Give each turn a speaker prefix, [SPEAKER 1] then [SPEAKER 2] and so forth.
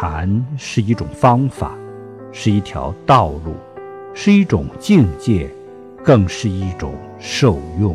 [SPEAKER 1] 禅是一种方法是一条道路是一种境界更是一种受用。